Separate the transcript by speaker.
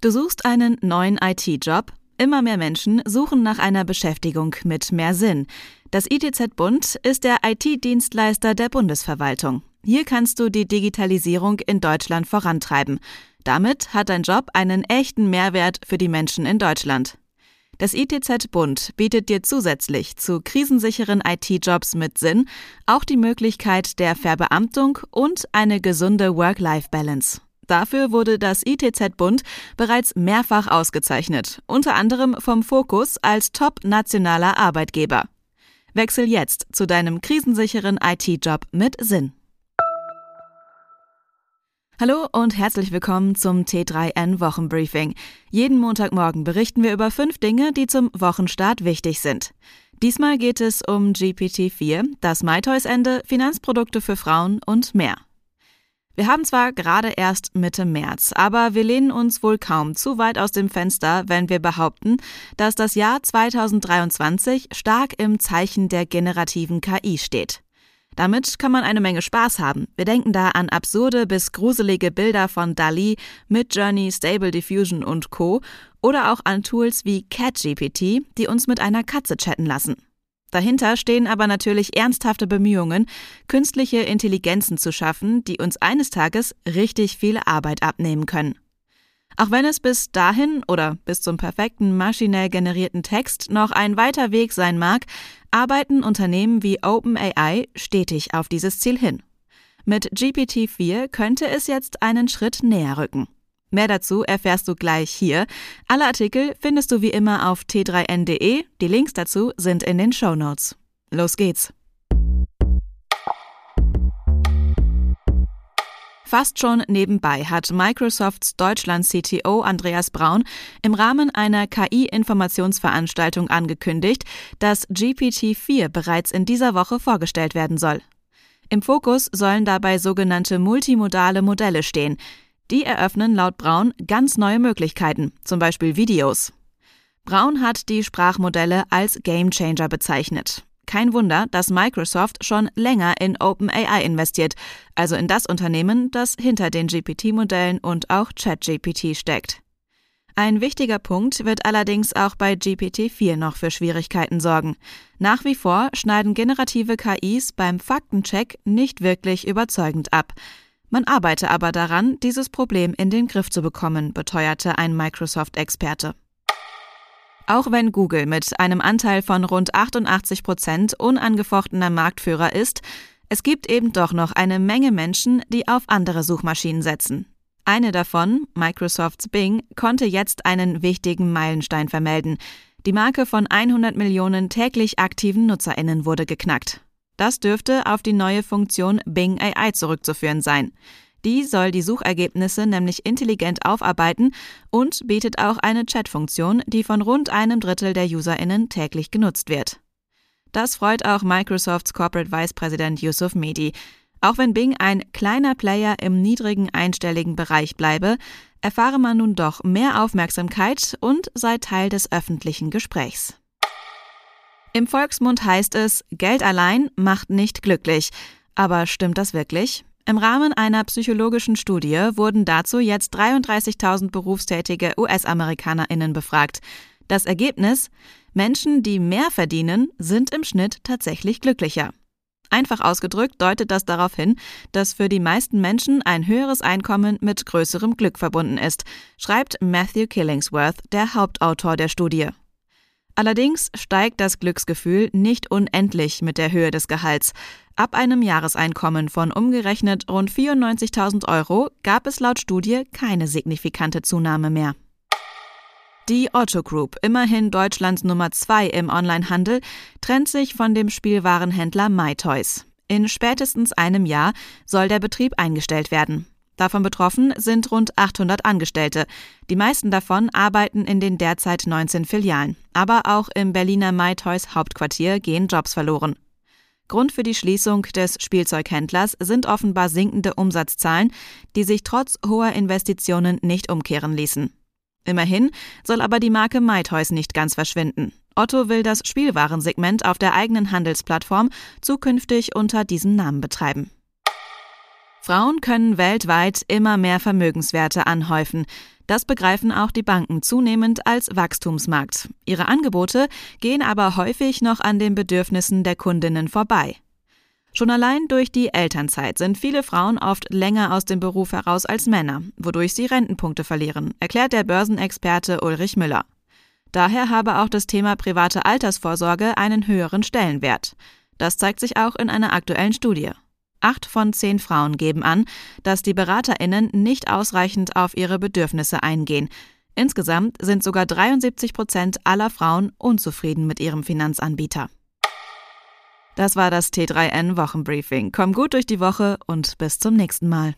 Speaker 1: Du suchst einen neuen IT-Job? Immer mehr Menschen suchen nach einer Beschäftigung mit mehr Sinn. Das ITZ Bund ist der IT-Dienstleister der Bundesverwaltung. Hier kannst du die Digitalisierung in Deutschland vorantreiben. Damit hat dein Job einen echten Mehrwert für die Menschen in Deutschland. Das ITZ Bund bietet dir zusätzlich zu krisensicheren IT-Jobs mit Sinn auch die Möglichkeit der Verbeamtung und eine gesunde Work-Life-Balance. Dafür wurde das ITZ Bund bereits mehrfach ausgezeichnet, unter anderem vom Fokus als Top-nationaler Arbeitgeber. Wechsel jetzt zu deinem krisensicheren IT-Job mit Sinn. Hallo und herzlich willkommen zum T3N Wochenbriefing. Jeden Montagmorgen berichten wir über fünf Dinge, die zum Wochenstart wichtig sind. Diesmal geht es um GPT-4, das MyToys-Ende, Finanzprodukte für Frauen und mehr. Wir haben zwar gerade erst Mitte März, aber wir lehnen uns wohl kaum zu weit aus dem Fenster, wenn wir behaupten, dass das Jahr 2023 stark im Zeichen der generativen KI steht. Damit kann man eine Menge Spaß haben. Wir denken da an absurde bis gruselige Bilder von Dali, Midjourney, Stable Diffusion und Co. oder auch an Tools wie CatGPT, die uns mit einer Katze chatten lassen. Dahinter stehen aber natürlich ernsthafte Bemühungen, künstliche Intelligenzen zu schaffen, die uns eines Tages richtig viel Arbeit abnehmen können. Auch wenn es bis dahin oder bis zum perfekten maschinell generierten Text noch ein weiter Weg sein mag, arbeiten Unternehmen wie OpenAI stetig auf dieses Ziel hin. Mit GPT-4 könnte es jetzt einen Schritt näher rücken. Mehr dazu erfährst du gleich hier. Alle Artikel findest du wie immer auf t3n.de. Die Links dazu sind in den Show Notes. Los geht's! Fast schon nebenbei hat Microsofts Deutschland-CTO Andreas Braun im Rahmen einer KI-Informationsveranstaltung angekündigt, dass GPT-4 bereits in dieser Woche vorgestellt werden soll. Im Fokus sollen dabei sogenannte multimodale Modelle stehen, die eröffnen laut Braun ganz neue Möglichkeiten, zum Beispiel Videos. Braun hat die Sprachmodelle als Gamechanger bezeichnet. Kein Wunder, dass Microsoft schon länger in OpenAI investiert, also in das Unternehmen, das hinter den GPT-Modellen und auch ChatGPT steckt. Ein wichtiger Punkt wird allerdings auch bei GPT-4 noch für Schwierigkeiten sorgen. Nach wie vor schneiden generative KIs beim Faktencheck nicht wirklich überzeugend ab. Man arbeite aber daran, dieses Problem in den Griff zu bekommen, beteuerte ein Microsoft-Experte. Auch wenn Google mit einem Anteil von rund 88 Prozent unangefochtener Marktführer ist, es gibt eben doch noch eine Menge Menschen, die auf andere Suchmaschinen setzen. Eine davon, Microsofts Bing, konnte jetzt einen wichtigen Meilenstein vermelden. Die Marke von 100 Millionen täglich aktiven Nutzerinnen wurde geknackt. Das dürfte auf die neue Funktion Bing AI zurückzuführen sein. Die soll die Suchergebnisse nämlich intelligent aufarbeiten und bietet auch eine Chat-Funktion, die von rund einem Drittel der UserInnen täglich genutzt wird. Das freut auch Microsofts Corporate Vice President Yusuf Mehdi. Auch wenn Bing ein kleiner Player im niedrigen einstelligen Bereich bleibe, erfahre man nun doch mehr Aufmerksamkeit und sei Teil des öffentlichen Gesprächs. Im Volksmund heißt es, Geld allein macht nicht glücklich. Aber stimmt das wirklich? Im Rahmen einer psychologischen Studie wurden dazu jetzt 33.000 berufstätige US-Amerikanerinnen befragt. Das Ergebnis? Menschen, die mehr verdienen, sind im Schnitt tatsächlich glücklicher. Einfach ausgedrückt deutet das darauf hin, dass für die meisten Menschen ein höheres Einkommen mit größerem Glück verbunden ist, schreibt Matthew Killingsworth, der Hauptautor der Studie. Allerdings steigt das Glücksgefühl nicht unendlich mit der Höhe des Gehalts. Ab einem Jahreseinkommen von umgerechnet rund 94.000 Euro gab es laut Studie keine signifikante Zunahme mehr. Die Otto Group, immerhin Deutschlands Nummer zwei im Onlinehandel, trennt sich von dem Spielwarenhändler MyToys. In spätestens einem Jahr soll der Betrieb eingestellt werden. Davon betroffen sind rund 800 Angestellte. Die meisten davon arbeiten in den derzeit 19 Filialen. Aber auch im Berliner MyToys Hauptquartier gehen Jobs verloren. Grund für die Schließung des Spielzeughändlers sind offenbar sinkende Umsatzzahlen, die sich trotz hoher Investitionen nicht umkehren ließen. Immerhin soll aber die Marke MyToys nicht ganz verschwinden. Otto will das Spielwarensegment auf der eigenen Handelsplattform zukünftig unter diesem Namen betreiben. Frauen können weltweit immer mehr Vermögenswerte anhäufen. Das begreifen auch die Banken zunehmend als Wachstumsmarkt. Ihre Angebote gehen aber häufig noch an den Bedürfnissen der Kundinnen vorbei. Schon allein durch die Elternzeit sind viele Frauen oft länger aus dem Beruf heraus als Männer, wodurch sie Rentenpunkte verlieren, erklärt der Börsenexperte Ulrich Müller. Daher habe auch das Thema private Altersvorsorge einen höheren Stellenwert. Das zeigt sich auch in einer aktuellen Studie. Acht von zehn Frauen geben an, dass die BeraterInnen nicht ausreichend auf ihre Bedürfnisse eingehen. Insgesamt sind sogar 73 Prozent aller Frauen unzufrieden mit ihrem Finanzanbieter. Das war das T3N Wochenbriefing. Komm gut durch die Woche und bis zum nächsten Mal.